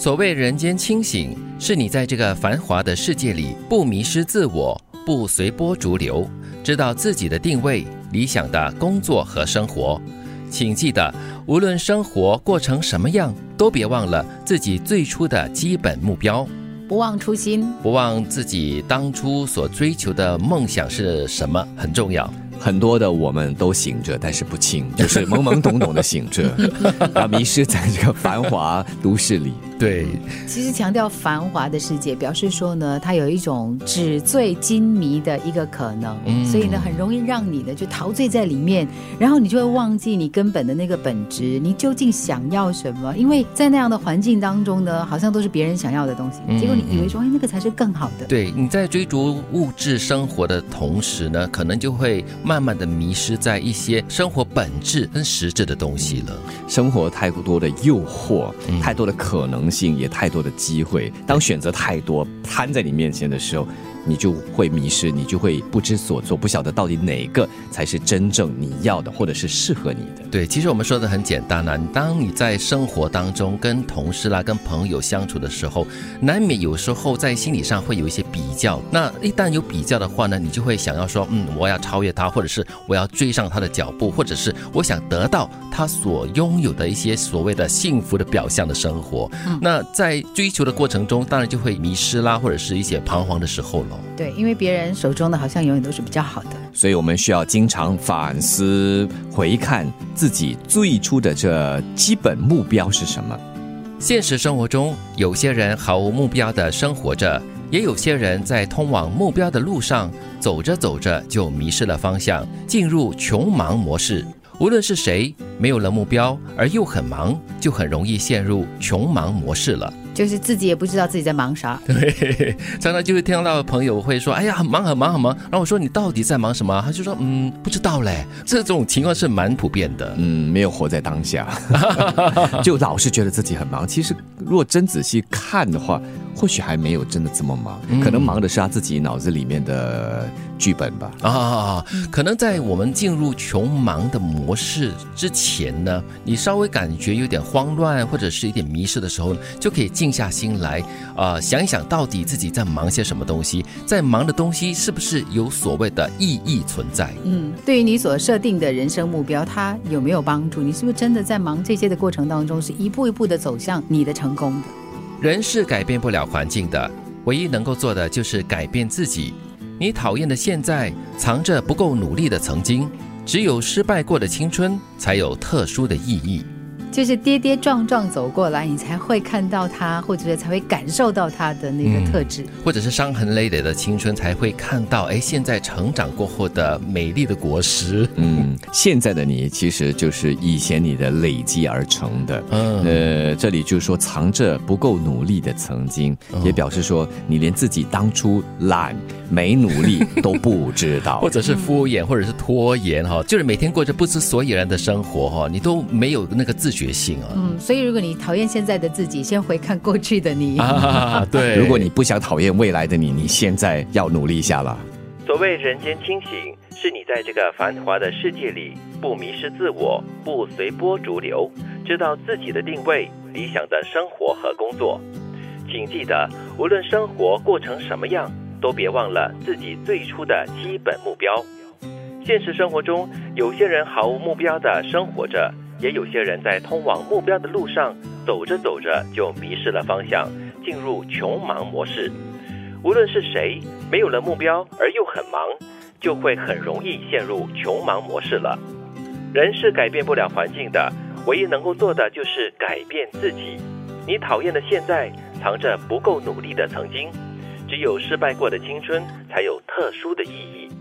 所谓人间清醒，是你在这个繁华的世界里不迷失自我，不随波逐流，知道自己的定位、理想的工作和生活。请记得，无论生活过成什么样，都别忘了自己最初的基本目标，不忘初心，不忘自己当初所追求的梦想是什么，很重要。很多的我们都醒着，但是不清，就是懵懵懂懂的醒着，啊，迷失在这个繁华都市里。对，其实强调繁华的世界，表示说呢，它有一种纸醉金迷的一个可能，所以呢，很容易让你呢就陶醉在里面，然后你就会忘记你根本的那个本质，你究竟想要什么？因为在那样的环境当中呢，好像都是别人想要的东西，结果你以为说，哎，那个才是更好的。对，你在追逐物质生活的同时呢，可能就会慢慢的迷失在一些生活本质跟实质的东西了。生活太多的诱惑，太多的可能。性也太多的机会，当选择太多摊在你面前的时候。你就会迷失，你就会不知所措，不晓得到底哪个才是真正你要的，或者是适合你的。对，其实我们说的很简单啊，当你在生活当中跟同事啦、跟朋友相处的时候，难免有时候在心理上会有一些比较。那一旦有比较的话呢，你就会想要说，嗯，我要超越他，或者是我要追上他的脚步，或者是我想得到他所拥有的一些所谓的幸福的表象的生活。那在追求的过程中，当然就会迷失啦，或者是一些彷徨的时候。对，因为别人手中的好像永远都是比较好的，所以我们需要经常反思、回看自己最初的这基本目标是什么。现实生活中，有些人毫无目标的生活着，也有些人在通往目标的路上走着走着就迷失了方向，进入穷忙模式。无论是谁，没有了目标而又很忙，就很容易陷入穷忙模式了。就是自己也不知道自己在忙啥，对，常常就会听到朋友会说：“哎呀，很忙很忙很忙。”然后我说：“你到底在忙什么？”他就说：“嗯，不知道嘞。”这种情况是蛮普遍的，嗯，没有活在当下，就老是觉得自己很忙。其实，如果真仔细看的话，或许还没有真的这么忙，可能忙的是他自己脑子里面的剧本吧。啊，可能在我们进入穷忙的模式之前呢，你稍微感觉有点慌乱或者是一点迷失的时候，就可以。静下心来，啊，想一想到底自己在忙些什么东西，在忙的东西是不是有所谓的意义存在？嗯，对于你所设定的人生目标，它有没有帮助？你是不是真的在忙这些的过程当中，是一步一步的走向你的成功的？人是改变不了环境的，唯一能够做的就是改变自己。你讨厌的现在，藏着不够努力的曾经，只有失败过的青春，才有特殊的意义。就是跌跌撞撞走过来，你才会看到他，或者是才会感受到他的那个特质，或者是伤痕累累的青春才会看到，哎，现在成长过后的美丽的果实。嗯，现在的你其实就是以前你的累积而成的。嗯，呃，这里就是说藏着不够努力的曾经，也表示说你连自己当初懒没努力都不知道，或者是敷衍，或者是拖延哈，就是每天过着不知所以然的生活哈，你都没有那个自。觉性啊，嗯，所以如果你讨厌现在的自己，先回看过去的你。啊，对，如果你不想讨厌未来的你，你现在要努力一下了。所谓人间清醒，是你在这个繁华的世界里不迷失自我，不随波逐流，知道自己的定位、理想的生活和工作。请记得，无论生活过成什么样，都别忘了自己最初的基本目标。现实生活中，有些人毫无目标的生活着。也有些人在通往目标的路上走着走着就迷失了方向，进入穷忙模式。无论是谁，没有了目标而又很忙，就会很容易陷入穷忙模式了。人是改变不了环境的，唯一能够做的就是改变自己。你讨厌的现在，藏着不够努力的曾经，只有失败过的青春才有特殊的意义。